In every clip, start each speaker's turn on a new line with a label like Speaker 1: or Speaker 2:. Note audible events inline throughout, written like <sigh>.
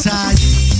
Speaker 1: estás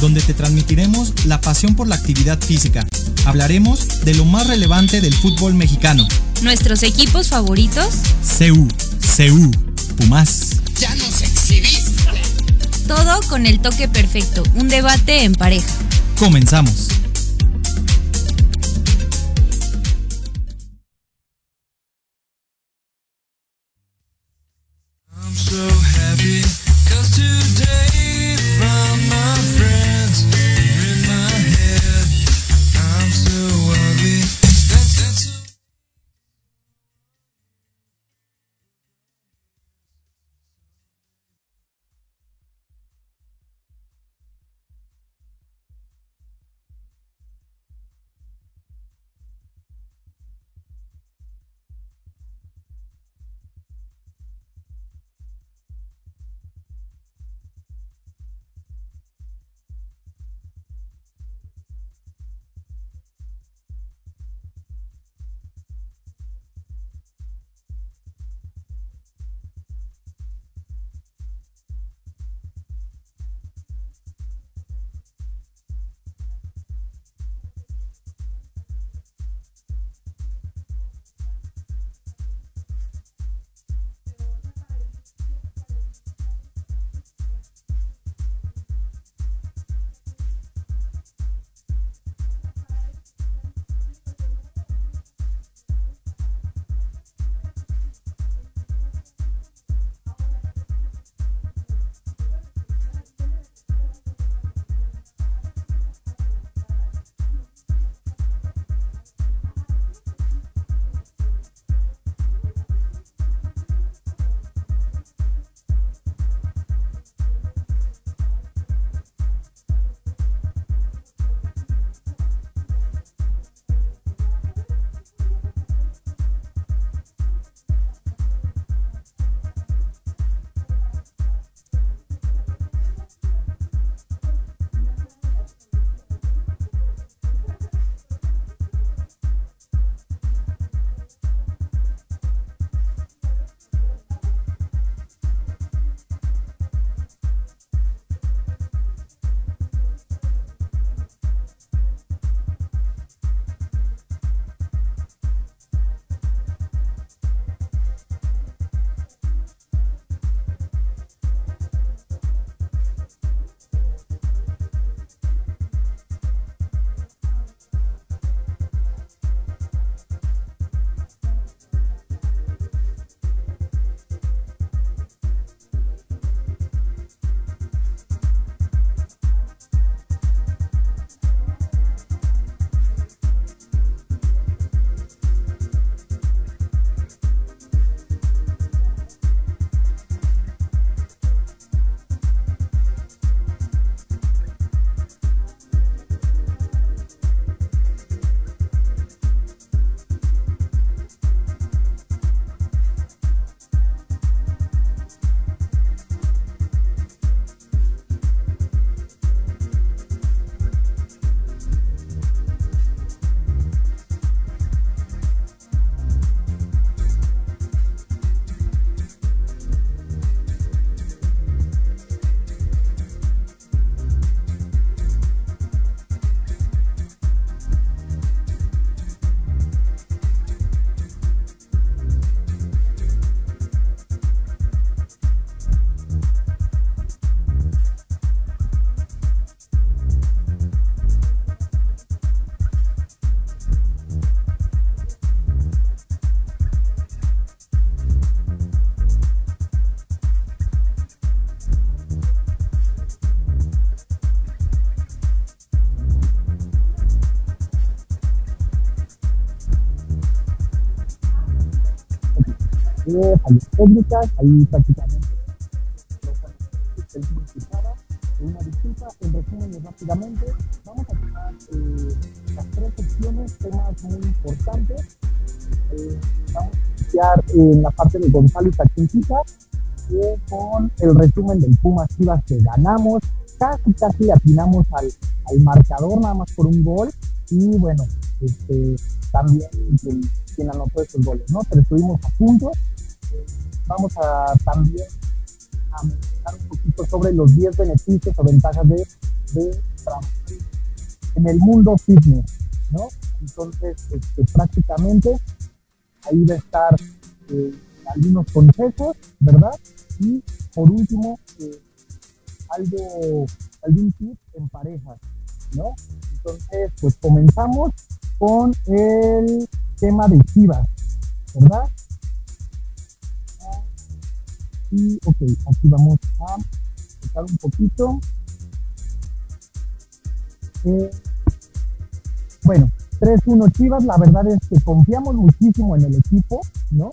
Speaker 2: Donde te transmitiremos la pasión por la actividad física. Hablaremos de lo más relevante del fútbol mexicano.
Speaker 3: Nuestros equipos favoritos.
Speaker 2: CU, CU, Pumas.
Speaker 3: Todo con el toque perfecto. Un debate en pareja.
Speaker 2: Comenzamos.
Speaker 1: I'm so happy cause today found my Podcast.
Speaker 4: De fallas técnicas, ahí prácticamente una disculpa, en resumen rápidamente, vamos a tomar eh, las tres secciones, temas muy importantes. Eh, vamos a iniciar en la parte de Gonzalo y eh, con el resumen del Pumas Chivas que ganamos, casi casi atinamos al, al marcador nada más por un gol y bueno, este, también quien, quien anotó esos goles, ¿no? Pero estuvimos a punto. Vamos a también a mencionar un poquito sobre los 10 beneficios o ventajas de, de en el mundo fitness, ¿no? Entonces, este, prácticamente ahí va a estar eh, algunos consejos, ¿verdad? Y por último, eh, algo, algún tip en parejas, ¿no? Entonces, pues comenzamos con el tema de Chivas, ¿verdad? Y, ok, aquí vamos a tocar un poquito. Eh, bueno, 3-1 Chivas, la verdad es que confiamos muchísimo en el equipo, ¿no?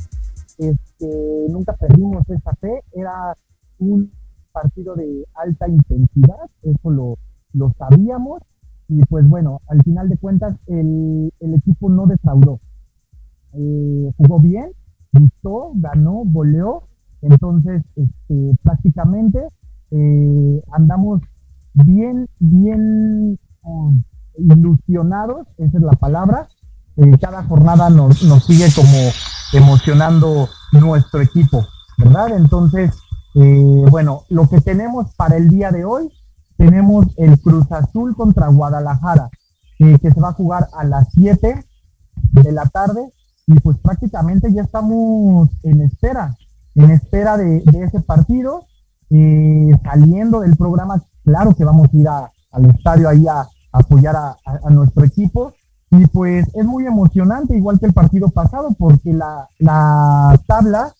Speaker 4: Este, nunca perdimos esa fe, era un partido de alta intensidad, eso lo, lo sabíamos, y pues bueno, al final de cuentas el, el equipo no defraudó. Eh, jugó bien, gustó, ganó, goleó, entonces este, prácticamente eh, andamos bien, bien um, ilusionados, esa es la palabra. Eh, cada jornada nos, nos sigue como emocionando nuestro equipo, ¿verdad? Entonces, eh, bueno, lo que tenemos para el día de hoy, tenemos el Cruz Azul contra Guadalajara, eh, que se va a jugar a las 7 de la tarde y pues prácticamente ya estamos en espera, en espera de, ese partido, eh, saliendo del programa, claro que vamos a ir a- al estadio ahí a, apoyar a nuestro equipo y pues es muy emocionante, igual que el partido pasado, porque la, la tabla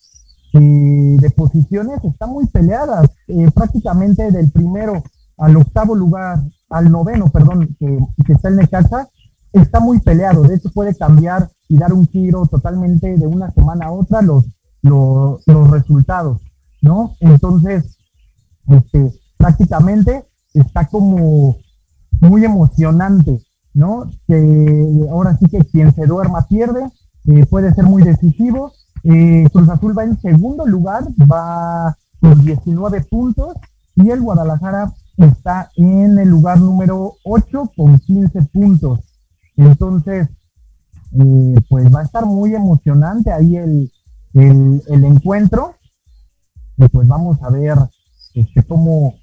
Speaker 4: eh, de posiciones está muy peleada, eh, prácticamente del primero al octavo lugar, al noveno, perdón, que, que está el Necaxa, está muy peleado. De hecho, puede cambiar y dar un giro totalmente de una semana a otra los, los, los resultados, ¿no? Entonces, este, prácticamente está como muy emocionante, ¿no? Que ahora sí que quien se duerma pierde, eh, puede ser muy decisivo. Eh, Cruz Azul va en segundo lugar, va con 19 puntos y el Guadalajara está en el lugar número 8 con 15 puntos. Entonces, eh, pues va a estar muy emocionante ahí el, el, el encuentro. Y pues vamos a ver este, cómo,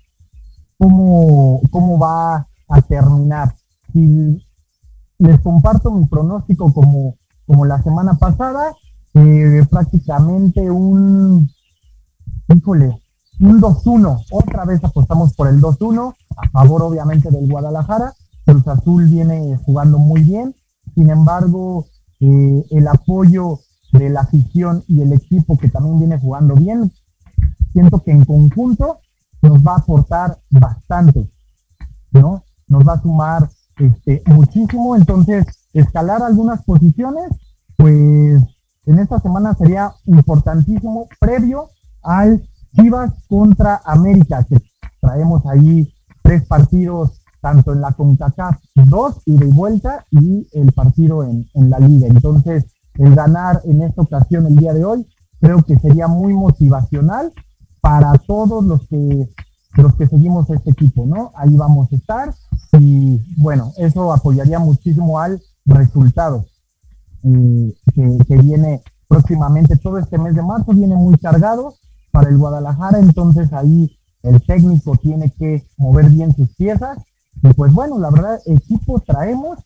Speaker 4: cómo, cómo va a terminar. Si les comparto mi pronóstico como, como la semana pasada, eh, prácticamente un, híjole, un 2-1. Otra vez apostamos por el 2-1, a favor obviamente del Guadalajara. Cruz Azul viene jugando muy bien. Sin embargo, eh, el apoyo de la afición y el equipo que también viene jugando bien, siento que en conjunto nos va a aportar bastante, ¿no? Nos va a sumar este, muchísimo. Entonces, escalar algunas posiciones, pues en esta semana sería importantísimo previo al Chivas contra América, que traemos ahí tres partidos, tanto en la CONCACAF, dos ida y vuelta, y el partido en, en la liga. Entonces, el ganar en esta ocasión el día de hoy, creo que sería muy motivacional para todos los que los que seguimos este equipo, ¿no? Ahí vamos a estar y bueno, eso apoyaría muchísimo al resultado eh, que, que viene próximamente. Todo este mes de marzo viene muy cargado para el Guadalajara, entonces ahí el técnico tiene que mover bien sus piezas y pues bueno, la verdad, equipo traemos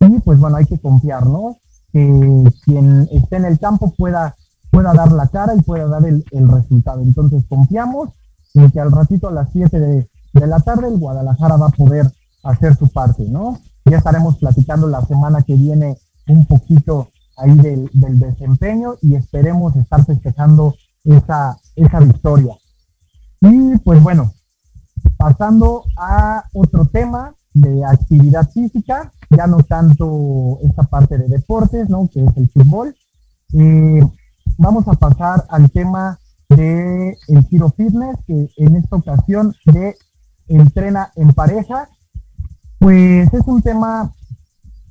Speaker 4: y pues bueno, hay que confiar, ¿no? Que quien esté en el campo pueda, pueda dar la cara y pueda dar el, el resultado. Entonces confiamos en que al ratito a las 7 de, de la tarde el Guadalajara va a poder hacer su parte, ¿no? Ya estaremos platicando la semana que viene un poquito ahí del, del desempeño y esperemos estar festejando esa, esa victoria. Y pues bueno, pasando a otro tema de actividad física, ya no tanto esta parte de deportes, ¿no? Que es el fútbol. Eh, vamos a pasar al tema de el Giro Fitness, que en esta ocasión de entrena en pareja. Pues es un tema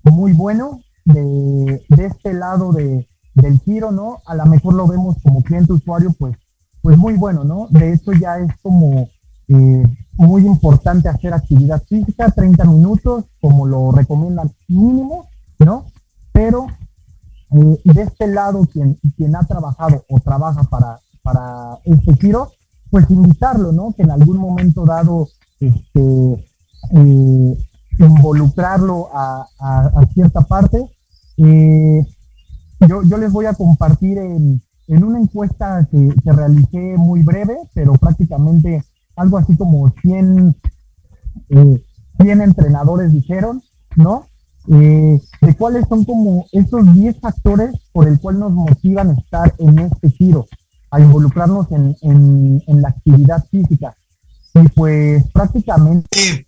Speaker 4: muy bueno de, de este lado de, del giro, ¿no? A lo mejor lo vemos como cliente usuario, pues, pues muy bueno, ¿no? De hecho ya es como eh, muy importante hacer actividad física, 30 minutos, como lo recomiendan mínimo, ¿no? Pero eh, de este lado, quien, quien ha trabajado o trabaja para, para este giro, pues invitarlo, ¿no? Que en algún momento dado, este, eh, involucrarlo a, cierta parte. Eh, yo, yo, les voy a compartir en, en una encuesta que, que, realicé muy breve, pero prácticamente algo así como 100, eh, 100 entrenadores dijeron, ¿no? Eh, de cuáles son como esos 10 factores por el cual nos motivan a estar en este giro, a involucrarnos en, en, la actividad física. Y pues prácticamente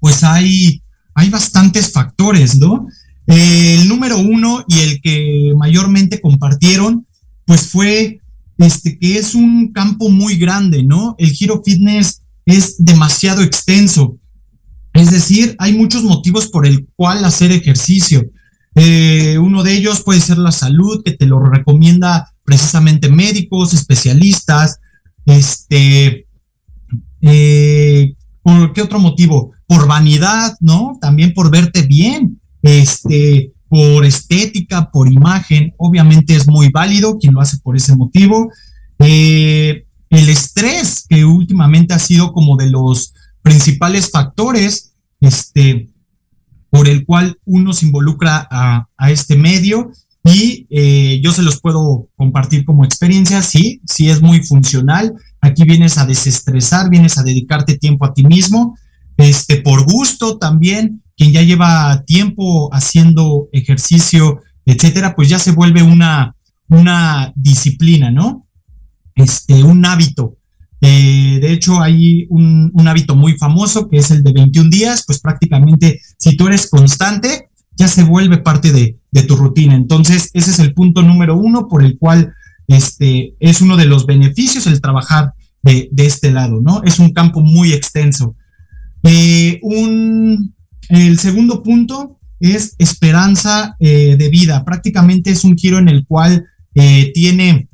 Speaker 2: pues hay, hay bastantes factores, ¿no? el número uno y el que mayormente compartieron, pues fue este que es un campo muy grande, ¿no? El giro fitness es demasiado extenso. Es decir, hay muchos motivos por el cual hacer ejercicio. Eh, uno de ellos puede ser la salud, que te lo recomienda precisamente médicos, especialistas. Este, eh, ¿por qué otro motivo? por vanidad, ¿no? También por verte bien, este, por estética, por imagen, obviamente es muy válido quien lo hace por ese motivo. Eh, el estrés, que últimamente ha sido como de los principales factores, este, por el cual uno se involucra a, este medio y eh, yo se los puedo compartir como experiencia, sí, sí es muy funcional. Aquí vienes a desestresar, vienes a dedicarte tiempo a ti mismo este, por gusto también, quien ya lleva tiempo haciendo ejercicio, etcétera, pues ya se vuelve una, una disciplina, ¿no? Este, un hábito. Eh, de hecho, hay un, hábito muy famoso que es el de 21 días, pues prácticamente si tú eres constante, ya se vuelve parte de, tu rutina. Entonces, ese es el punto número uno por el cual este, es uno de los beneficios el trabajar de, de este lado, ¿no? Es un campo muy extenso. Eh, un, el segundo punto es esperanza eh, de vida. Prácticamente es un giro en el cual eh, tiene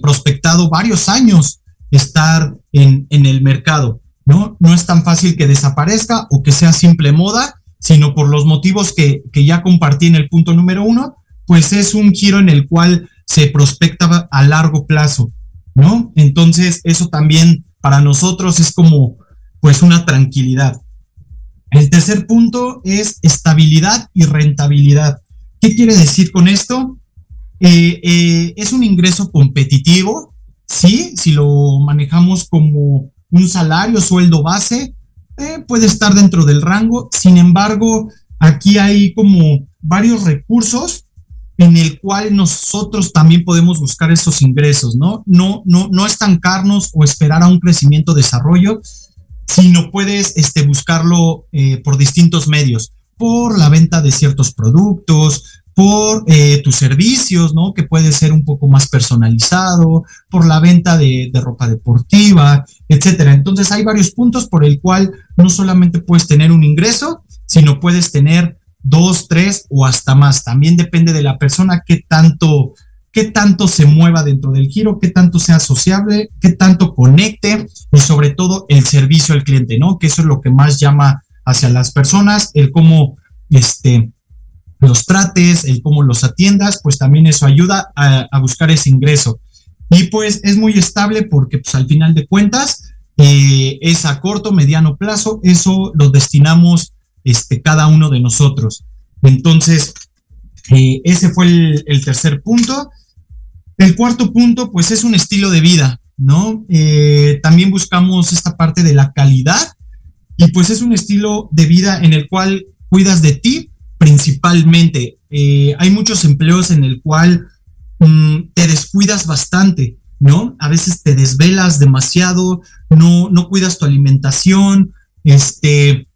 Speaker 2: prospectado varios años estar en, en, el mercado. ¿no? no es tan fácil que desaparezca o que sea simple moda, sino por los motivos que, que ya compartí en el punto número uno, pues es un giro en el cual se prospecta a largo plazo, ¿no? Entonces, eso también para nosotros es como pues una tranquilidad. El tercer punto es estabilidad y rentabilidad. ¿Qué quiere decir con esto? Eh, eh, es un ingreso competitivo, sí, si lo manejamos como un salario, sueldo base, eh, puede estar dentro del rango. Sin embargo, aquí hay como varios recursos en el cual nosotros también podemos buscar esos ingresos, ¿no? No, no, no estancarnos o esperar a un crecimiento, desarrollo, sino puedes este, buscarlo eh, por distintos medios, por la venta de ciertos productos, por eh, tus servicios, ¿no? Que puede ser un poco más personalizado, por la venta de, ropa deportiva, etcétera. Entonces hay varios puntos por el cual no solamente puedes tener un ingreso, sino puedes tener dos, tres o hasta más. También depende de la persona qué tanto qué tanto se mueva dentro del giro, qué tanto sea sociable, qué tanto conecte y sobre todo el servicio al cliente, ¿no? Que eso es lo que más llama hacia las personas, el cómo este, los trates, el cómo los atiendas, pues también eso ayuda a, buscar ese ingreso. Y pues es muy estable porque pues al final de cuentas eh, es a corto, mediano plazo, eso lo destinamos este, cada uno de nosotros. Entonces, eh, ese fue el, tercer punto. El cuarto punto, pues es un estilo de vida, ¿no? Eh, también buscamos esta parte de la calidad y pues es un estilo de vida en el cual cuidas de ti principalmente. Eh, hay muchos empleos en el cual mm, te descuidas bastante, ¿no? A veces te desvelas demasiado, no, no cuidas tu alimentación, este,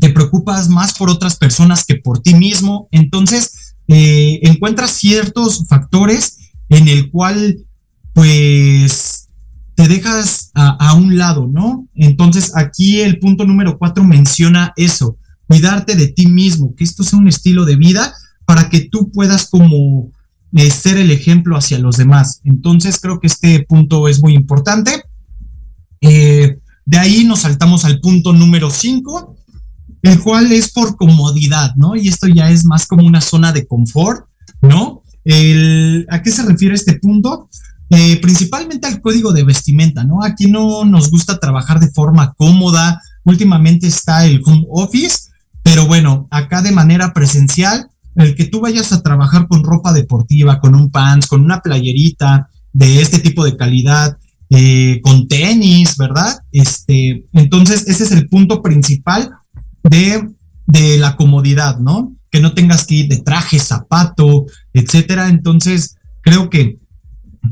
Speaker 2: te preocupas más por otras personas que por ti mismo. Entonces, eh, encuentras ciertos factores en el cual, pues, te dejas a, un lado, ¿no? Entonces, aquí el punto número cuatro menciona eso, cuidarte de ti mismo, que esto sea un estilo de vida para que tú puedas como eh, ser el ejemplo hacia los demás. Entonces, creo que este punto es muy importante. Eh, de ahí nos saltamos al punto número cinco, el cual es por comodidad, ¿no? Y esto ya es más como una zona de confort, ¿no? El, ¿A qué se refiere este punto? Eh, principalmente al código de vestimenta, ¿no? Aquí no nos gusta trabajar de forma cómoda. Últimamente está el home office, pero bueno, acá de manera presencial, el que tú vayas a trabajar con ropa deportiva, con un pants, con una playerita de este tipo de calidad, eh, con tenis, ¿verdad? Este, entonces, ese es el punto principal de, de la comodidad, ¿no? Que no tengas que ir de traje, zapato, etcétera. Entonces, creo que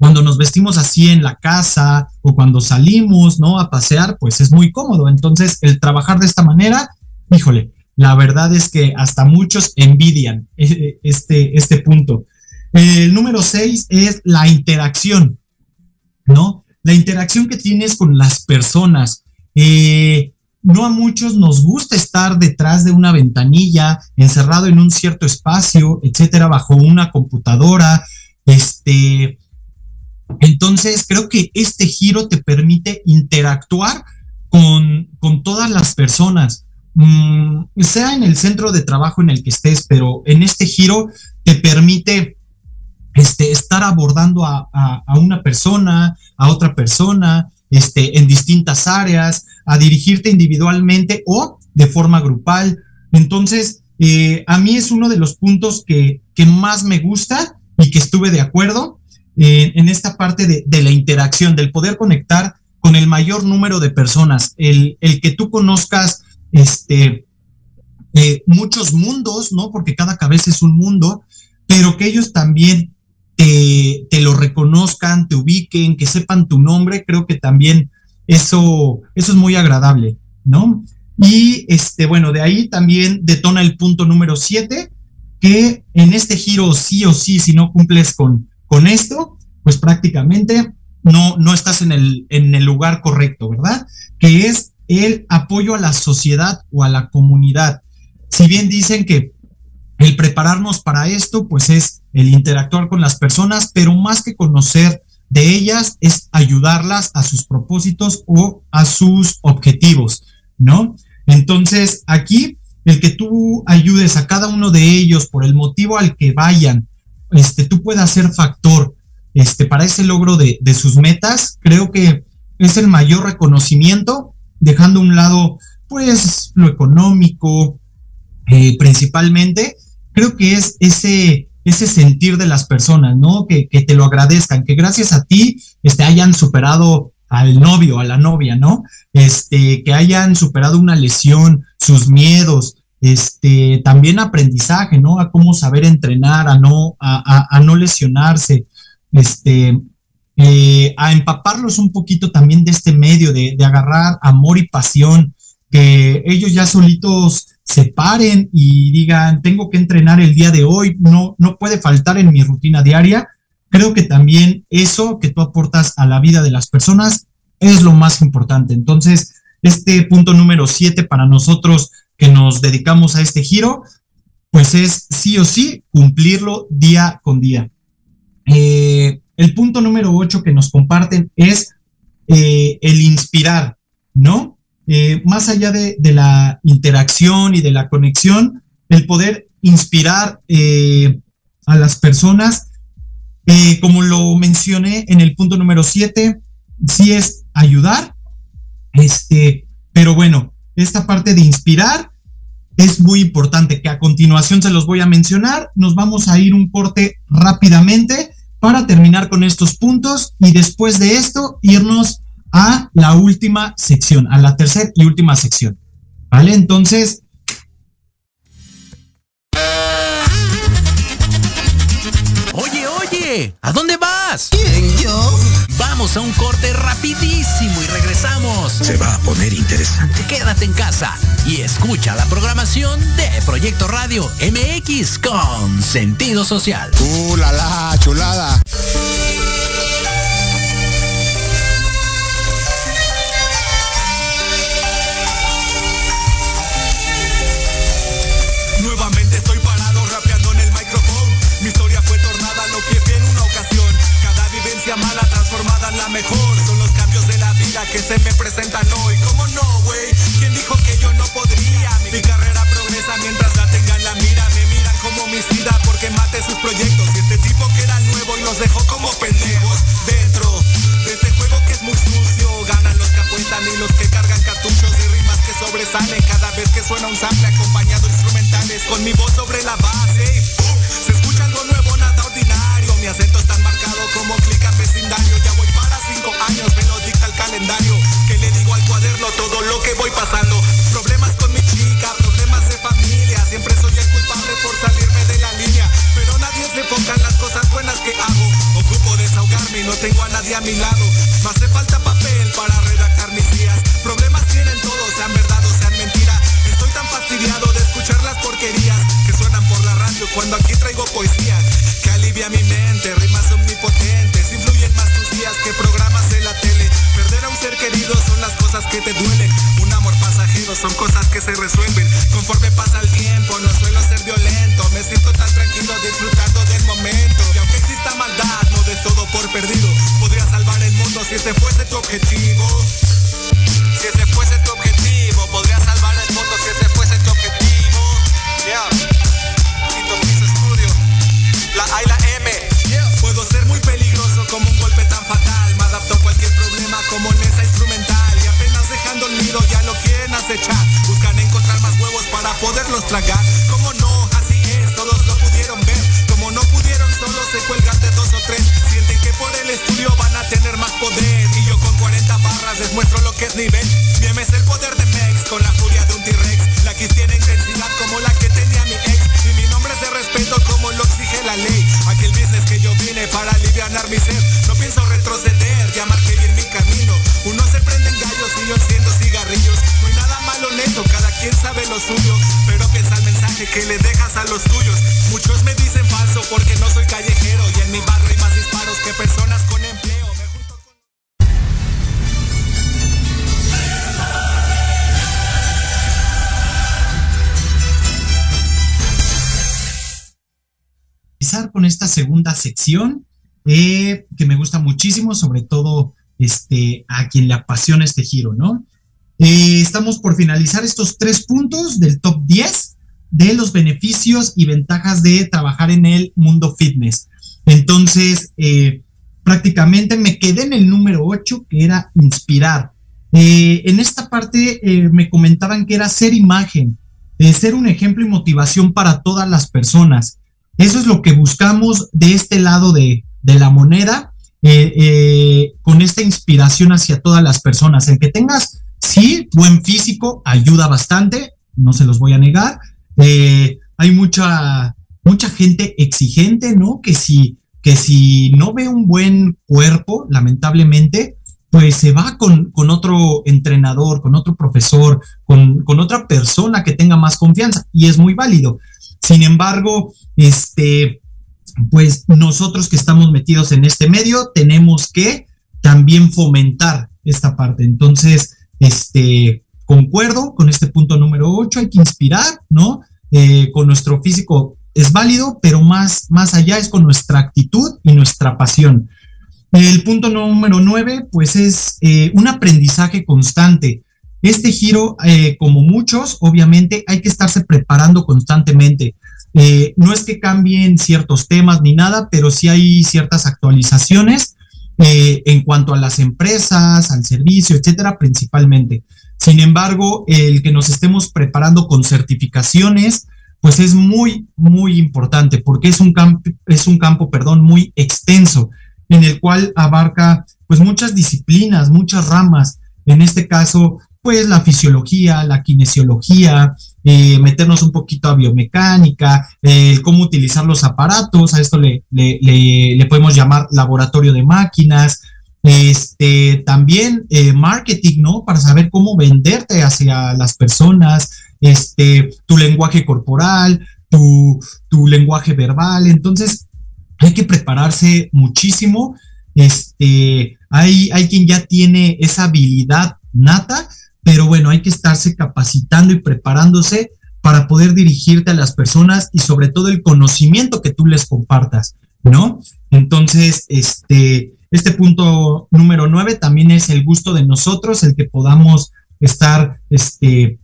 Speaker 2: cuando nos vestimos así en la casa o cuando salimos, ¿no? A pasear, pues es muy cómodo. Entonces, el trabajar de esta manera, híjole, la verdad es que hasta muchos envidian este, este punto. El número seis es la interacción, ¿no? La interacción que tienes con las personas. Eh, no a muchos nos gusta estar detrás de una ventanilla, encerrado en un cierto espacio, etcétera, bajo una computadora. Este, entonces, creo que este giro te permite interactuar con, con todas las personas, mmm, sea en el centro de trabajo en el que estés, pero en este giro te permite este, estar abordando a, a una persona, a otra persona, este, en distintas áreas, a dirigirte individualmente o de forma grupal. Entonces, eh, a mí es uno de los puntos que, que, más me gusta y que estuve de acuerdo eh, en esta parte de, de, la interacción, del poder conectar con el mayor número de personas, el, el que tú conozcas este, eh, muchos mundos, ¿no? Porque cada cabeza es un mundo, pero que ellos también te, lo reconozcan, te ubiquen, que sepan tu nombre, creo que también eso, eso es muy agradable, ¿no? Y este, bueno, de ahí también detona el punto número siete, que en este giro sí o sí, si no cumples con, con esto, pues prácticamente no, no estás en el, en el lugar correcto, ¿verdad? Que es el apoyo a la sociedad o a la comunidad. Si bien dicen que el prepararnos para esto, pues es el interactuar con las personas, pero más que conocer de ellas es ayudarlas a sus propósitos o a sus objetivos, ¿no? Entonces, aquí, el que tú ayudes a cada uno de ellos por el motivo al que vayan, este, tú puedas ser factor este, para ese logro de, de sus metas, creo que es el mayor reconocimiento, dejando un lado, pues, lo económico, eh, principalmente, creo que es ese, ese sentir de las personas, ¿no? Que, que, te lo agradezcan, que gracias a ti este, hayan superado al novio, a la novia, ¿no? Este, que hayan superado una lesión, sus miedos, este, también aprendizaje, ¿no? A cómo saber entrenar, a no, a, a, no lesionarse, este, eh, a empaparlos un poquito también de este medio, de, de agarrar amor y pasión, que ellos ya solitos se paren y digan, tengo que entrenar el día de hoy, no, no puede faltar en mi rutina diaria. Creo que también eso que tú aportas a la vida de las personas es lo más importante. Entonces, este punto número siete para nosotros que nos dedicamos a este giro, pues es sí o sí cumplirlo día con día. Eh, el punto número ocho que nos comparten es eh, el inspirar, ¿no? Eh, más allá de, de, la interacción y de la conexión, el poder inspirar eh, a las personas, eh, como lo mencioné en el punto número 7, sí es ayudar, este, pero bueno, esta parte de inspirar es muy importante, que a continuación se los voy a mencionar, nos vamos a ir un corte rápidamente para terminar con estos puntos y después de esto irnos a la última sección, a la tercera y última sección. ¿Vale? Entonces...
Speaker 5: Oye, oye, ¿a dónde vas?
Speaker 6: ¿Quién, yo?
Speaker 5: Vamos a un corte rapidísimo y regresamos.
Speaker 6: Se va a poner interesante.
Speaker 5: Quédate en casa y escucha la programación de Proyecto Radio MX con sentido social.
Speaker 7: ¡Uh, la, la chulada!
Speaker 8: Mejor. Son los cambios de la vida que se me presentan hoy. ¿Cómo no, güey? ¿Quién dijo que yo no podría? Mi carrera progresa mientras la tenga en la mira. Me miran como homicida porque mate sus proyectos. Y este tipo que era nuevo y los dejó como pendejos. Dentro de este juego que es muy sucio. Ganan los que apuestan y los que cargan cartuchos de rimas que sobresalen cada vez que suena un sample acompañado de instrumentales con mi voz sobre la base. Que le digo al cuaderno todo lo que voy pasando. Problemas con mi chica, problemas de familia. Siempre soy el culpable por salirme de la línea. Pero nadie se enfoca en las cosas buenas que hago. Ocupo desahogarme y no tengo a nadie a mi lado. Me hace falta papel para redactar mis días. Problemas tienen todos, sean verdad o sean mentira. Estoy tan fastidiado de escuchar las porquerías que suenan por la radio cuando aquí traigo poesía. Que alivia mi mente, rimas omnipotentes. Influyen más tus días que programas de la tele. Perder a un ser querido son las cosas que te duelen. Un amor pasajero son cosas que se resuelven. Conforme pasa el tiempo, no suelo ser violento. Me siento tan tranquilo disfrutando del momento. Y aunque exista maldad, no des todo por perdido. Podría salvar el mundo si ese fuese tu objetivo. Si ese fuese tu objetivo, podría salvar el mundo si ese fuese tu objetivo. Yeah. La A y la M. como esa instrumental. Y apenas dejando el nido ya lo quieren acechar. Buscan encontrar más huevos para poderlos tragar. Como no, así es, todos lo pudieron ver. Como no pudieron, solo se cuelgan de dos o tres. Sienten que por el estudio van a tener más poder. Y yo con 40 barras les muestro lo que es nivel. Mi M es el poder de Mex con la furia de un T-Rex. La Kiss tiene intensidad como la que tenía mi ex. Y mi nombre es de respeto como lo exige la ley. Aquel business que yo vine para aliviar mi ser. No pienso que le dejas a los tuyos. Muchos me dicen falso porque no soy callejero. Y en mi barrio hay más disparos que personas con empleo. Me junto con...
Speaker 2: Con esta segunda sección eh, que me gusta muchísimo, sobre todo este, a quien le apasiona este giro, ¿no? Eh, estamos por finalizar estos tres puntos del top 10 de los beneficios y ventajas de trabajar en el mundo fitness. Entonces, eh, prácticamente me quedé en el número 8, que era inspirar. Eh, en esta parte eh, me comentaban que era ser imagen, ser un ejemplo y motivación para todas las personas. Eso es lo que buscamos de este lado de, de la moneda, con esta inspiración hacia todas las personas. El que tengas, sí, buen físico ayuda bastante, no se los voy a negar. Eh, hay mucha, mucha gente exigente, ¿no? Que si, que si no ve un buen cuerpo, lamentablemente, pues se va con, con otro entrenador, con otro profesor, con, con otra persona que tenga más confianza y es muy válido. Sin embargo, este, pues nosotros que estamos metidos en este medio tenemos que también fomentar esta parte. Entonces, este, concuerdo con este punto número 8, hay que inspirar, ¿no? Eh, con nuestro físico es válido, pero más, más allá es con nuestra actitud y nuestra pasión. El punto número 9, pues es eh, un aprendizaje constante. Este giro, eh, como muchos, obviamente hay que estarse preparando constantemente. No es que cambien ciertos temas ni nada, pero sí hay ciertas actualizaciones en cuanto a las empresas, al servicio, etcétera, principalmente. Sin embargo, el que nos estemos preparando con certificaciones, pues es muy, muy importante porque es un campo, es un campo, perdón, muy extenso en el cual abarca pues muchas disciplinas, muchas ramas. En este caso, pues la fisiología, la kinesiología, eh, meternos un poquito a biomecánica, el cómo utilizar los aparatos, a esto le, le, podemos llamar laboratorio de máquinas, este, también eh, marketing, ¿no? Para saber cómo venderte hacia las personas, este, tu lenguaje corporal, tu, tu lenguaje verbal. Entonces, hay que prepararse muchísimo. Este, hay, hay quien ya tiene esa habilidad nata, pero bueno, hay que estarse capacitando y preparándose para poder dirigirte a las personas y sobre todo el conocimiento que tú les compartas, ¿no? Entonces, este, este punto número nueve también es el gusto de nosotros, el que podamos estar, este,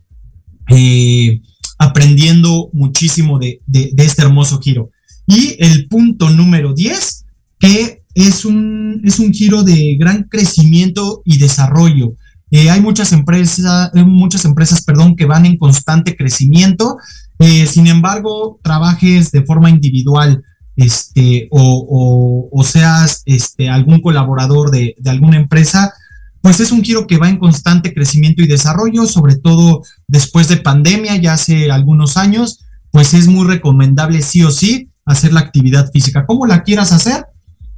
Speaker 2: eh, aprendiendo muchísimo de, de, este hermoso giro. Y el punto número 10, que es un, es un giro de gran crecimiento y desarrollo. Eh, hay muchas empresas, eh, muchas empresas, perdón, que van en constante crecimiento. Sin embargo, trabajes de forma individual, este, o, seas este, algún colaborador de, alguna empresa, pues es un giro que va en constante crecimiento y desarrollo, sobre todo después de pandemia, ya hace algunos años, pues es muy recomendable sí o sí hacer la actividad física. ¿Cómo la quieras hacer?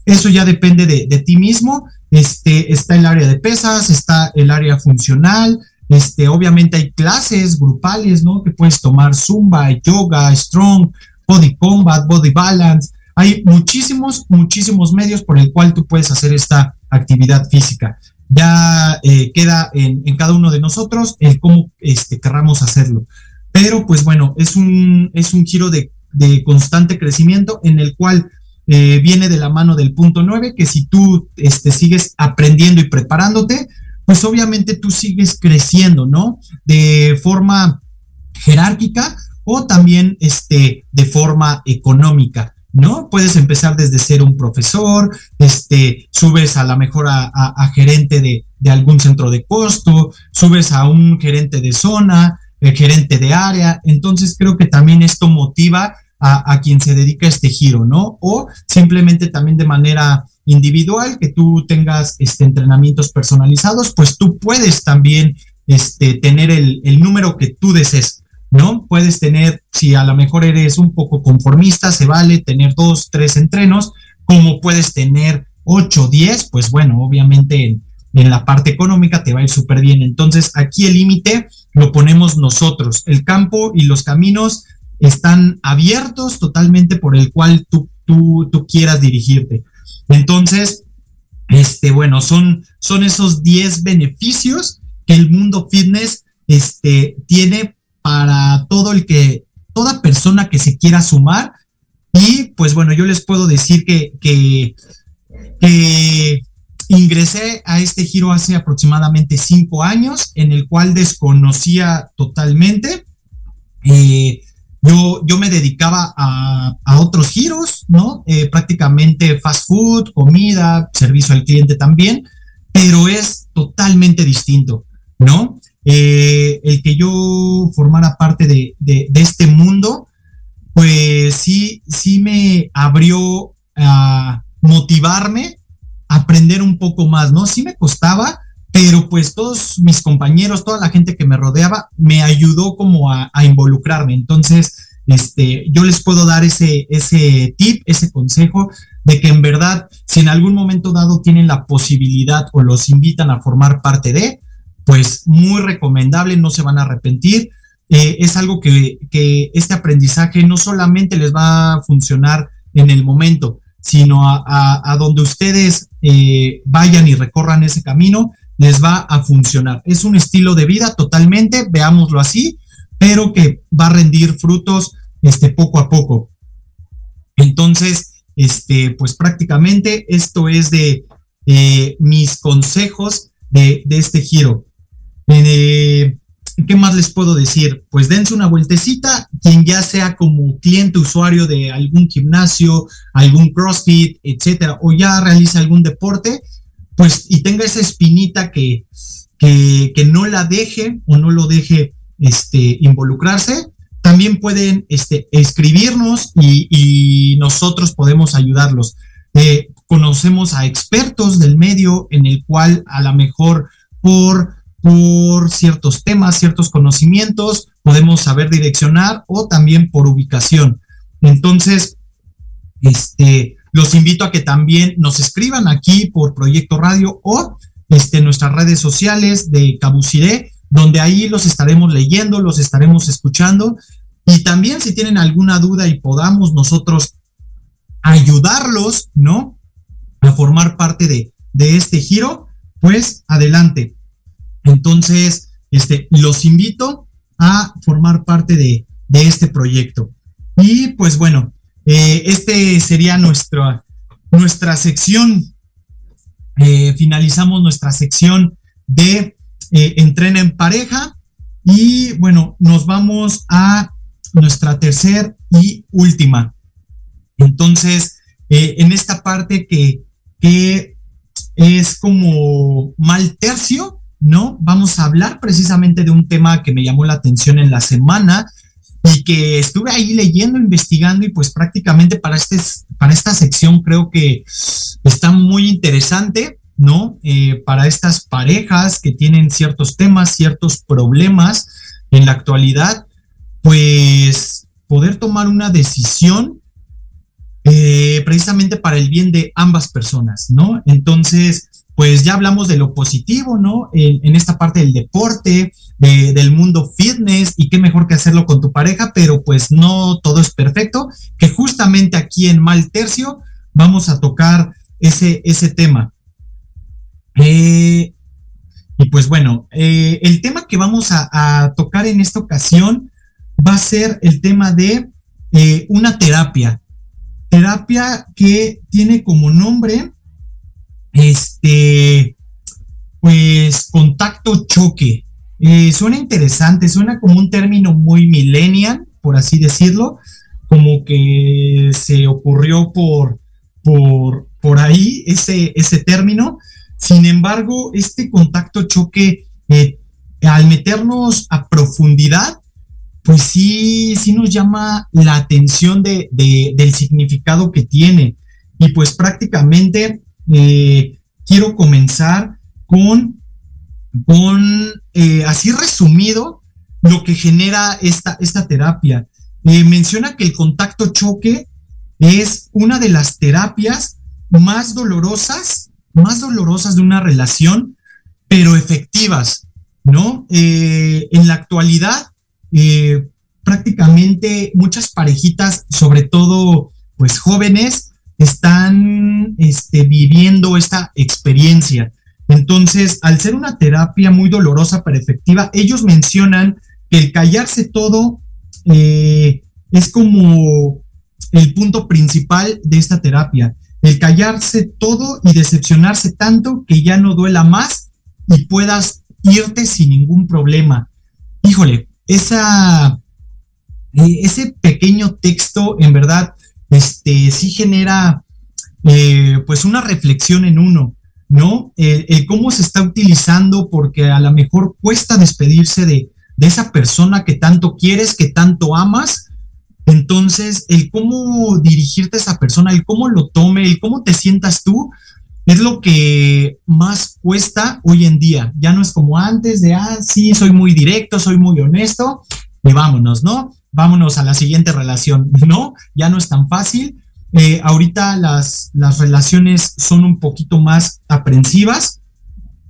Speaker 2: Eso ya depende de, de ti mismo. Este, está el área de pesas, está el área funcional, este, obviamente hay clases grupales, ¿no? Que puedes tomar zumba, yoga, strong, body combat, body balance. Hay muchísimos, muchísimos medios por el cual tú puedes hacer esta actividad física ya eh, queda en, cada uno de nosotros el cómo este, querramos hacerlo. Pero pues bueno, es un, es un giro de, constante crecimiento en el cual eh, viene de la mano del punto 9, que si tú este, sigues aprendiendo y preparándote, pues obviamente tú sigues creciendo, ¿no? De forma jerárquica o también este, de forma económica. ¿no? Puedes empezar desde ser un profesor, este, subes a la mejor a, gerente de, algún centro de costo, subes a un gerente de zona, el gerente de área, entonces creo que también esto motiva a, quien se dedica a este giro, ¿no? O simplemente también de manera individual, que tú tengas este, entrenamientos personalizados, pues tú puedes también este, tener el, el número que tú desees. ¿No? Puedes tener, si a lo mejor eres un poco conformista, se vale tener dos, tres entrenos, como puedes tener ocho, diez, pues bueno, obviamente en, la parte económica te va a ir súper bien. Entonces, aquí el límite lo ponemos nosotros. El campo y los caminos están abiertos totalmente por el cual tú, tú, tú quieras dirigirte. Entonces, este, bueno, son, son esos 10 beneficios que el mundo fitness este, tiene para todo el que, toda persona que se quiera sumar. Y pues bueno, yo les puedo decir que, que, ingresé a este giro hace aproximadamente cinco años, en el cual desconocía totalmente. Eh, yo, yo me dedicaba a, otros giros, ¿no? Eh, prácticamente fast food, comida, servicio al cliente también, pero es totalmente distinto, ¿no? Eh, el que yo formara parte de, este mundo, pues sí, sí me abrió a motivarme a aprender un poco más, ¿no? Sí me costaba, pero pues todos mis compañeros, toda la gente que me rodeaba, me ayudó como a, involucrarme. Entonces, este, yo les puedo dar ese, ese tip, ese consejo de que en verdad, si en algún momento dado tienen la posibilidad o los invitan a formar parte de, pues muy recomendable, no se van a arrepentir. Eh, es algo que, este aprendizaje no solamente les va a funcionar en el momento, sino a, donde ustedes eh, vayan y recorran ese camino, les va a funcionar. Es un estilo de vida totalmente, veámoslo así, pero que va a rendir frutos este, poco a poco. Entonces, este, pues prácticamente esto es de eh, mis consejos de, de este giro. Eh, ¿Qué más les puedo decir? Pues dense una vueltecita, quien ya sea como cliente usuario de algún gimnasio, algún CrossFit, etcétera, o ya realiza algún deporte, pues y tenga esa espinita que, que, no la deje o no lo deje este, involucrarse, también pueden este, escribirnos y, nosotros podemos ayudarlos. Eh, conocemos a expertos del medio en el cual a lo mejor por por ciertos temas, ciertos conocimientos, podemos saber direccionar o también por ubicación. Entonces, este, los invito a que también nos escriban aquí por Proyecto Radio o este, nuestras redes sociales de Cabuciré, donde ahí los estaremos leyendo, los estaremos escuchando. Y también si tienen alguna duda y podamos nosotros ayudarlos, ¿no? A formar parte de, de este giro, pues adelante. Entonces, este, los invito a formar parte de, este proyecto. Y pues bueno, eh, este sería nuestra, nuestra sección. Eh, finalizamos nuestra sección de eh, entrena en pareja. Y bueno, nos vamos a nuestra tercera y última. Entonces, en esta parte que es como mal tercio, ¿no? Vamos a hablar precisamente de un tema que me llamó la atención en la semana y que estuve ahí leyendo, investigando y pues prácticamente para, este, para esta sección creo que está muy interesante, ¿no? Eh, para estas parejas que tienen ciertos temas, ciertos problemas en la actualidad, pues poder tomar una decisión eh, precisamente para el bien de ambas personas, ¿no? Entonces, pues ya hablamos de lo positivo, ¿no? En, esta parte del deporte, del mundo fitness, y qué mejor que hacerlo con tu pareja, pero pues no todo es perfecto, que justamente aquí en Mal Tercio vamos a tocar ese, ese tema. Eh, y pues bueno, eh, el tema que vamos a, tocar en esta ocasión va a ser el tema de eh, una terapia. Terapia que tiene como nombre este, pues contacto choque. Eh, suena interesante, suena como un término muy millennial, por así decirlo, como que se ocurrió por, por, por ahí ese, ese término. Sin embargo, este contacto choque, eh, al meternos a profundidad, pues sí, sí nos llama la atención de, del significado que tiene. Y pues prácticamente eh, quiero comenzar con, con eh, así resumido, lo que genera esta, esta terapia. Eh, menciona que el contacto choque es una de las terapias más dolorosas, más dolorosas de una relación, pero efectivas, ¿no? en la actualidad, prácticamente muchas parejitas, sobre todo, pues jóvenes, están este, viviendo esta experiencia. Entonces, al ser una terapia muy dolorosa pero efectiva, ellos mencionan que el callarse todo eh, es como el punto principal de esta terapia. El callarse todo y decepcionarse tanto que ya no duela más y puedas irte sin ningún problema. Híjole, eh, ese pequeño texto en verdad este, sí genera eh, pues una reflexión en uno, ¿no? El, cómo se está utilizando porque a lo mejor cuesta despedirse de, de esa persona que tanto quieres, que tanto amas. Entonces, el cómo dirigirte a esa persona, el cómo lo tome, el cómo te sientas tú, es lo que más cuesta hoy en día. Ya no es como antes de, ah, sí, soy muy directo, soy muy honesto, y vámonos, ¿no? Vámonos a la siguiente relación. <laughs> No, ya no es tan fácil. Eh, ahorita las, las relaciones son un poquito más aprensivas,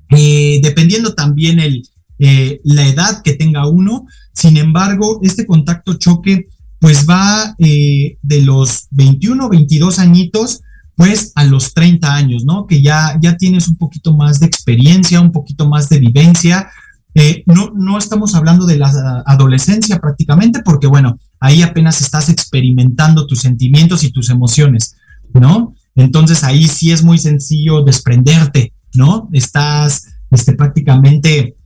Speaker 2: eh, dependiendo también el, eh, la edad que tenga uno. Sin embargo, este contacto choque pues va de los 21, 22 añitos pues a los 30 años, ¿no? Que ya, ya tienes un poquito más de experiencia, un poquito más de vivencia, eh, no, no estamos hablando de la adolescencia prácticamente porque, bueno, ahí apenas estás experimentando tus sentimientos y tus emociones, ¿no? Entonces ahí sí es muy sencillo desprenderte, ¿no? Estás este, prácticamente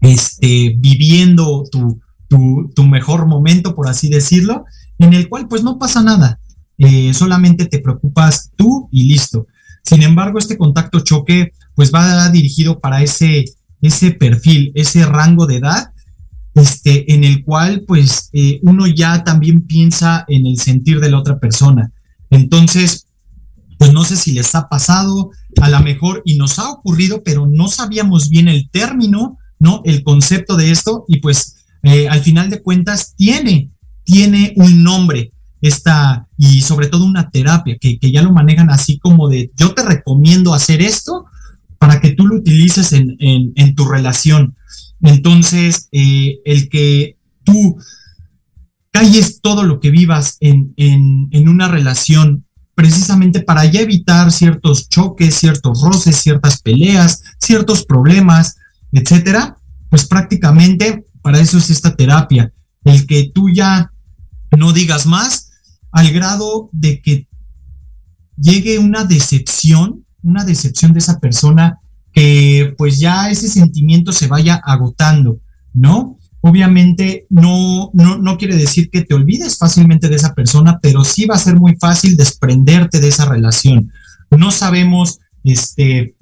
Speaker 2: este, viviendo tu, tu, mejor momento, por así decirlo, en el cual pues no pasa nada, eh, solamente te preocupas tú y listo. Sin embargo, este contacto choque pues va dirigido para ese ese perfil, ese rango de edad, este, en el cual pues eh, uno ya también piensa en el sentir de la otra persona. Entonces, pues no sé si les ha pasado, a lo mejor, y nos ha ocurrido, pero no sabíamos bien el término, ¿no? El concepto de esto y pues eh, al final de cuentas tiene, tiene un nombre esta y sobre todo una terapia que, que, ya lo manejan así como de yo te recomiendo hacer esto para que tú lo utilices en, en, tu relación. Entonces, eh, el que tú calles todo lo que vivas en, en, en una relación precisamente para ya evitar ciertos choques, ciertos roces, ciertas peleas, ciertos problemas, etcétera, pues prácticamente para eso es esta terapia, el que tú ya no digas más al grado de que llegue una decepción, una decepción de esa persona que pues ya ese sentimiento se vaya agotando, ¿no? Obviamente no, no, no quiere decir que te olvides fácilmente de esa persona, pero sí va a ser muy fácil desprenderte de esa relación. No sabemos este,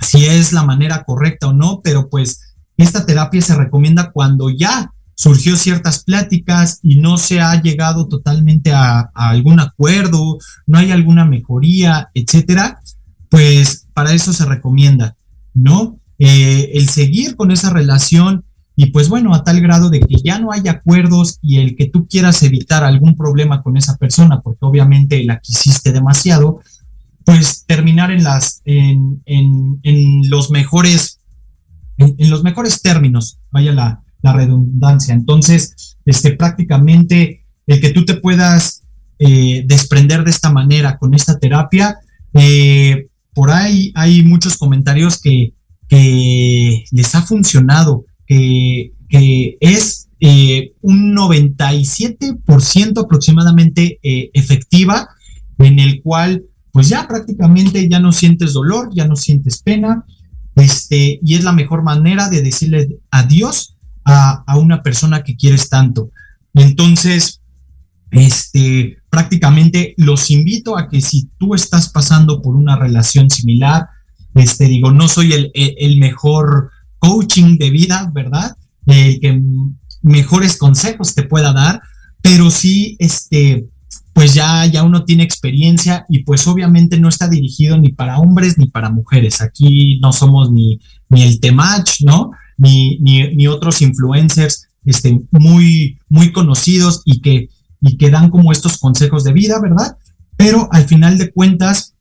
Speaker 2: si es la manera correcta o no, pero pues esta terapia se recomienda cuando ya surgió ciertas pláticas y no se ha llegado totalmente a, a algún acuerdo, no hay alguna mejoría, etcétera, pues para eso se recomienda, ¿no? Eh, el seguir con esa relación y pues bueno, a tal grado de que ya no hay acuerdos y el que tú quieras evitar algún problema con esa persona, porque obviamente la quisiste demasiado, pues terminar en las, en, en, los mejores, en, los mejores términos, vaya la, la redundancia. Entonces, este, prácticamente el que tú te puedas eh, desprender de esta manera con esta terapia, eh, por ahí hay muchos comentarios que, les ha funcionado que, es eh, un 97% aproximadamente eh, efectiva, en el cual pues ya prácticamente ya no sientes dolor, ya no sientes pena, este, y es la mejor manera de decirle adiós a una persona que quieres tanto. Entonces, este, prácticamente los invito a que si tú estás pasando por una relación similar, este, digo, no soy el, el mejor coaching de vida, ¿verdad? El que mejores consejos te pueda dar, pero sí, este, pues ya, ya uno tiene experiencia y pues obviamente no está dirigido ni para hombres ni para mujeres. Aquí no somos ni, ni el Temach, ¿no? Ni, ni, ni otros influencers este, muy, muy conocidos y que, y que dan como estos consejos de vida, ¿verdad? Pero al final de cuentas,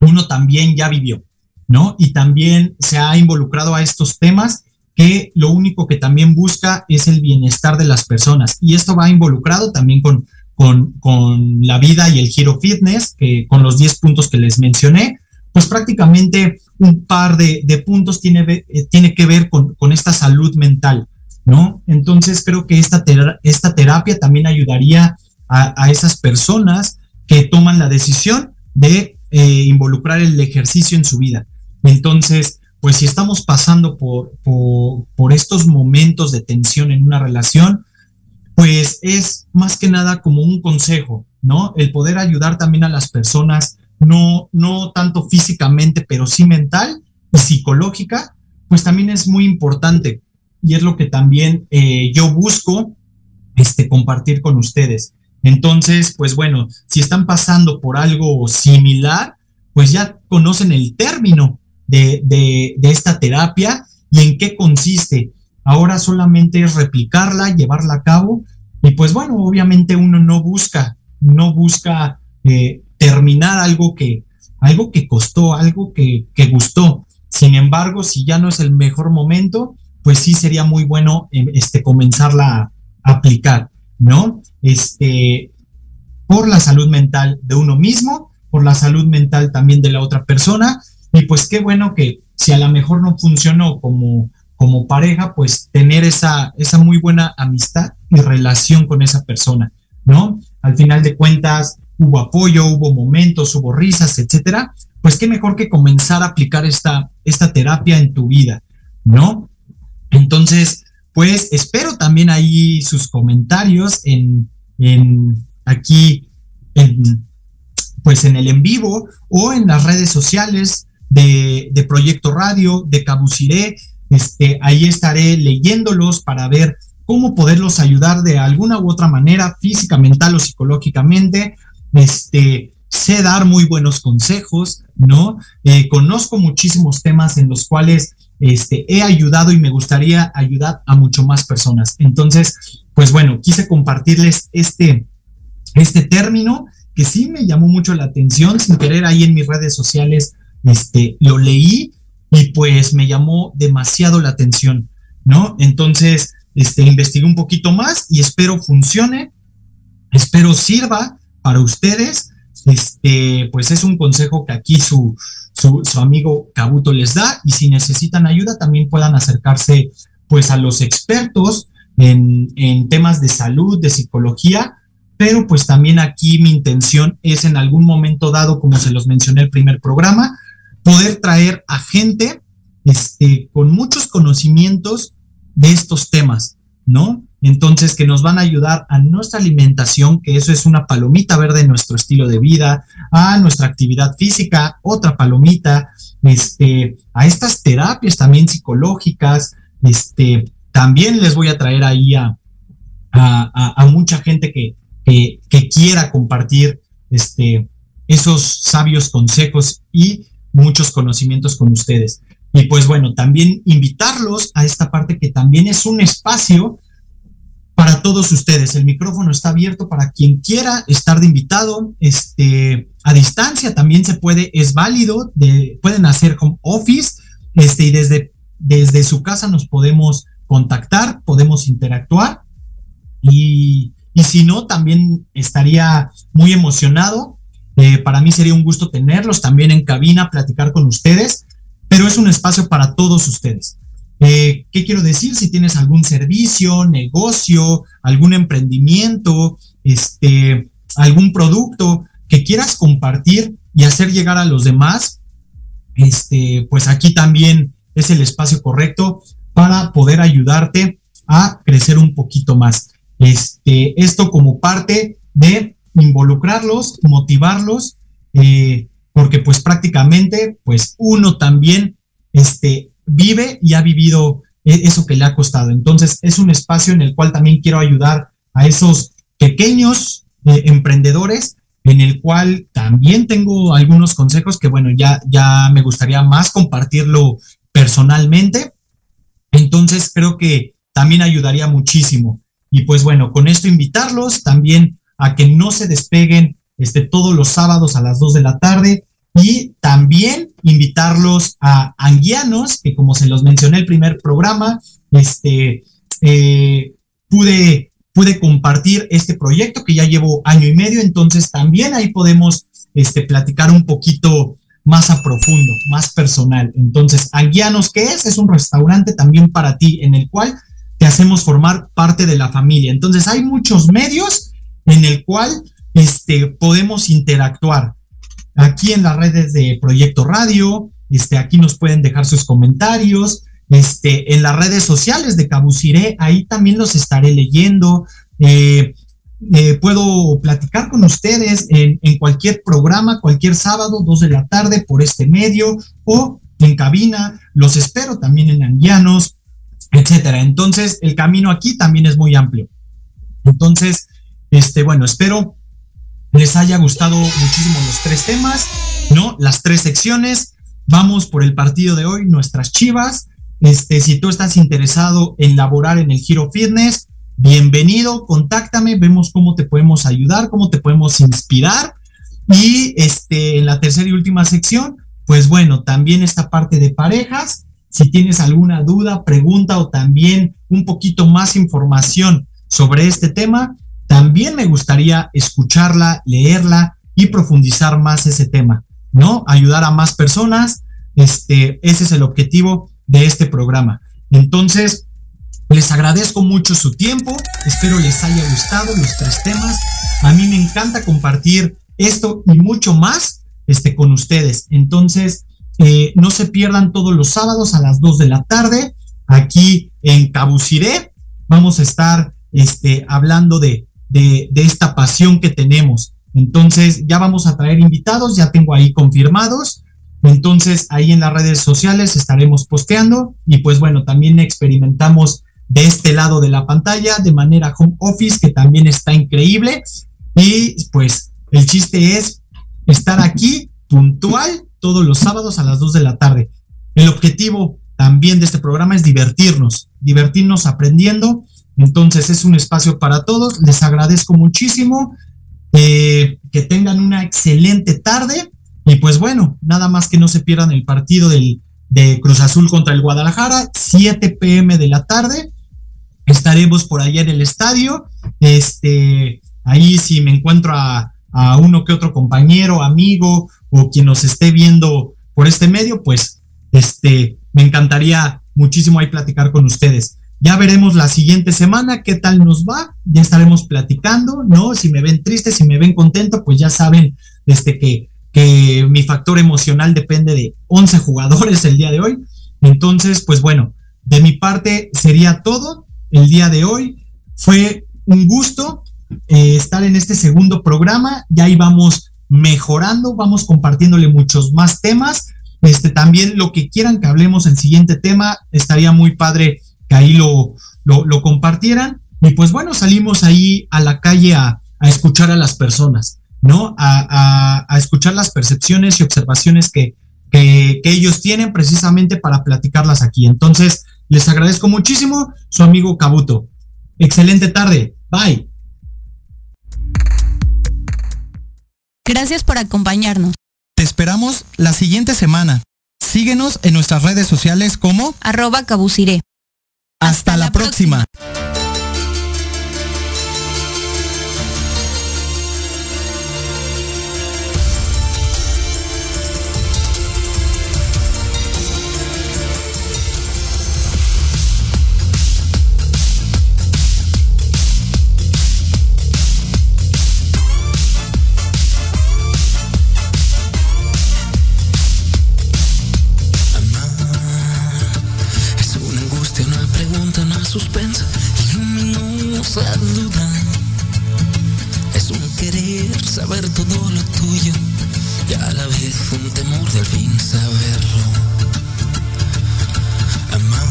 Speaker 2: uno también ya vivió, ¿no? Y también se ha involucrado a estos temas que lo único que también busca es el bienestar de las personas. Y esto va involucrado también con, con, con la vida y el giro fitness, que con los 10 puntos que les mencioné, pues prácticamente un par de, de puntos tiene, eh, tiene que ver con, con, esta salud mental, ¿no? Entonces creo que esta, ter esta terapia también ayudaría a, esas personas que toman la decisión de eh, involucrar el ejercicio en su vida. Entonces, pues si estamos pasando por, por, por, estos momentos de tensión en una relación, pues es más que nada como un consejo, ¿no? El poder ayudar también a las personas, no, no tanto físicamente, pero sí mental y psicológica, pues también es muy importante. Y es lo que también eh, yo busco este, compartir con ustedes. Entonces, pues bueno, si están pasando por algo similar, pues ya conocen el término, de, de, esta terapia y en qué consiste. Ahora solamente es replicarla, llevarla a cabo y pues bueno, obviamente uno no busca, no busca eh, terminar algo que, algo que costó, algo que, que, gustó. Sin embargo, si ya no es el mejor momento, pues sí sería muy bueno eh, este, comenzarla a aplicar, ¿no? Este, por la salud mental de uno mismo, por la salud mental también de la otra persona y pues qué bueno que si a lo mejor no funcionó como, como pareja, pues tener esa, esa muy buena amistad y relación con esa persona, ¿no? Al final de cuentas, hubo apoyo, hubo momentos, hubo risas, etcétera. Pues qué mejor que comenzar a aplicar esta, esta terapia en tu vida, ¿no? Entonces, pues espero también ahí sus comentarios en, en aquí en, pues en el en vivo o en las redes sociales de, de Proyecto Radio, de Cabuciré. Este, ahí estaré leyéndolos para ver cómo poderlos ayudar de alguna u otra manera, física, mental o psicológicamente. Este, sé dar muy buenos consejos, ¿no? Eh, conozco muchísimos temas en los cuales este, he ayudado y me gustaría ayudar a mucho más personas. Entonces, pues bueno, quise compartirles este, este término que sí me llamó mucho la atención, sin querer ahí en mis redes sociales, este, lo leí y pues me llamó demasiado la atención, ¿no? Entonces, este, investigué un poquito más y espero funcione, espero sirva para ustedes. Este, pues es un consejo que aquí su, su, amigo Cabuto les da y si necesitan ayuda también puedan acercarse pues a los expertos en, temas de salud, de psicología, pero pues también aquí mi intención es en algún momento dado, como se los mencioné el primer programa, poder traer a gente este, con muchos conocimientos de estos temas, ¿no? Entonces, que nos van a ayudar a nuestra alimentación, que eso es una palomita verde en nuestro estilo de vida, a nuestra actividad física, otra palomita, este, a estas terapias también psicológicas, este, también les voy a traer ahí a, a, mucha gente que, que, quiera compartir este, esos sabios consejos y muchos conocimientos con ustedes. Y pues bueno, también invitarlos a esta parte que también es un espacio para todos ustedes. El micrófono está abierto para quien quiera estar de invitado. Este, a distancia también se puede, es válido, de, pueden hacer home office, este, y desde, desde su casa nos podemos contactar, podemos interactuar. Y, y si no, también estaría muy emocionado. Eh, para mí sería un gusto tenerlos también en cabina, platicar con ustedes, pero es un espacio para todos ustedes. Eh, ¿Qué quiero decir? Si tienes algún servicio, negocio, algún emprendimiento, este, algún producto que quieras compartir y hacer llegar a los demás, este, pues aquí también es el espacio correcto para poder ayudarte a crecer un poquito más. Este, esto como parte de involucrarlos, motivarlos, eh, porque pues prácticamente, pues uno también, este, vive y ha vivido e-, eso que le ha costado. Entonces, es un espacio en el cual también quiero ayudar a esos pequeños eh, emprendedores, en el cual también tengo algunos consejos que, bueno, ya, ya me gustaría más compartirlo personalmente. Entonces, creo que también ayudaría muchísimo. Y pues bueno, con esto invitarlos también a que no se despeguen este, todos los sábados a las 2 de la tarde y también invitarlos a anguianos, que como se los mencioné el primer programa, este, eh, pude, pude compartir este proyecto que ya llevo año y medio, entonces también ahí podemos este, platicar un poquito más a profundo, más personal. Entonces, Anguianos, ¿qué es? Es un restaurante también para ti en el cual te hacemos formar parte de la familia. Entonces, hay muchos medios en el cual este, podemos interactuar aquí en las redes de Proyecto Radio, este, aquí nos pueden dejar sus comentarios, este, en las redes sociales de Cabuciré, ahí también los estaré leyendo. Eh, eh, puedo platicar con ustedes en, cualquier programa, cualquier sábado, dos de la tarde, por este medio o en cabina. Los espero también en Anguianos, etcétera. Entonces, el camino aquí también es muy amplio. Entonces, este, bueno, espero les haya gustado muchísimo los tres temas, ¿no? Las tres secciones. Vamos por el partido de hoy, nuestras chivas. Este, si tú estás interesado en laborar en el Giro Fitness, bienvenido, contáctame, vemos cómo te podemos ayudar, cómo te podemos inspirar. Y este, en la tercera y última sección, pues bueno, también esta parte de parejas. Si tienes alguna duda, pregunta o también un poquito más información sobre este tema, también me gustaría escucharla, leerla y profundizar más ese tema, ¿no? Ayudar a más personas, este, ese es el objetivo de este programa. Entonces, les agradezco mucho su tiempo, espero les haya gustado los tres temas. A mí me encanta compartir esto y mucho más este, con ustedes. Entonces, eh, no se pierdan todos los sábados a las 2 de la tarde aquí en Cabuciré. Vamos a estar este, hablando de de, esta pasión que tenemos. Entonces, ya vamos a traer invitados, ya tengo ahí confirmados. Entonces, ahí en las redes sociales estaremos posteando y pues bueno, también experimentamos de este lado de la pantalla de manera home office, que también está increíble. Y pues el chiste es estar aquí puntual todos los sábados a las 2 de la tarde. El objetivo también de este programa es divertirnos, divertirnos aprendiendo. Entonces es un espacio para todos. Les agradezco muchísimo. Eh, que tengan una excelente tarde. Y pues bueno, nada más que no se pierdan el partido del, de Cruz Azul contra el Guadalajara, 7 pm de la tarde. Estaremos por allá en el estadio. Este, ahí si me encuentro a, a uno que otro compañero, amigo o quien nos esté viendo por este medio, pues este, me encantaría muchísimo ahí platicar con ustedes. Ya veremos la siguiente semana qué tal nos va, ya estaremos platicando, ¿no? Si me ven triste, si me ven contento, pues ya saben este, que, que mi factor emocional depende de 11 jugadores el día de hoy. Entonces, pues bueno, de mi parte sería todo el día de hoy. Fue un gusto eh, estar en este segundo programa, ya íbamos mejorando, vamos compartiéndole muchos más temas. Este, también lo que quieran que hablemos el siguiente tema, estaría muy padre que ahí lo, lo, compartieran. Y pues bueno, salimos ahí a la calle a, escuchar a las personas, ¿no? A, escuchar las percepciones y observaciones que, que, ellos tienen precisamente para platicarlas aquí. Entonces, les agradezco muchísimo, su amigo Cabuto. Excelente tarde. Bye.
Speaker 3: Gracias por acompañarnos.
Speaker 9: Te esperamos la siguiente semana. Síguenos en nuestras redes sociales como
Speaker 3: arroba cabuciré.
Speaker 9: Hasta, la, próxima.
Speaker 10: saber todo lo tuyo y a la vez un temor de al fin saberlo. Amar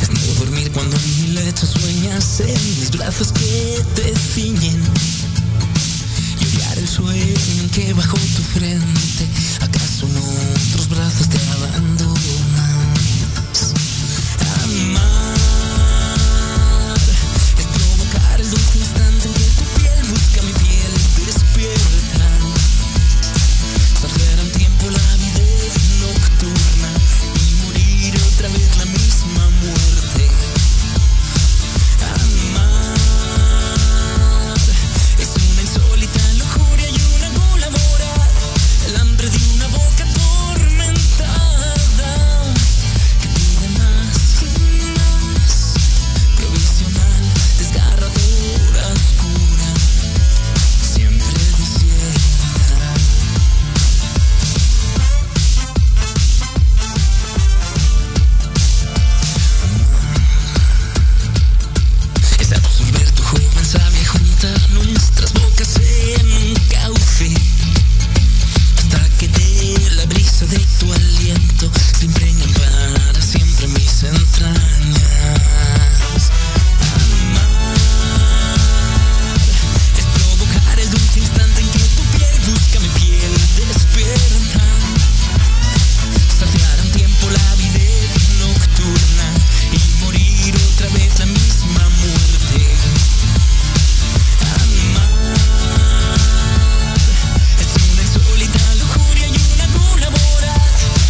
Speaker 10: es no dormir cuando en mi lecho sueñas en mis brazos que te ciñen y odiar el sueño que bajo tu frente acaso en otros brazos te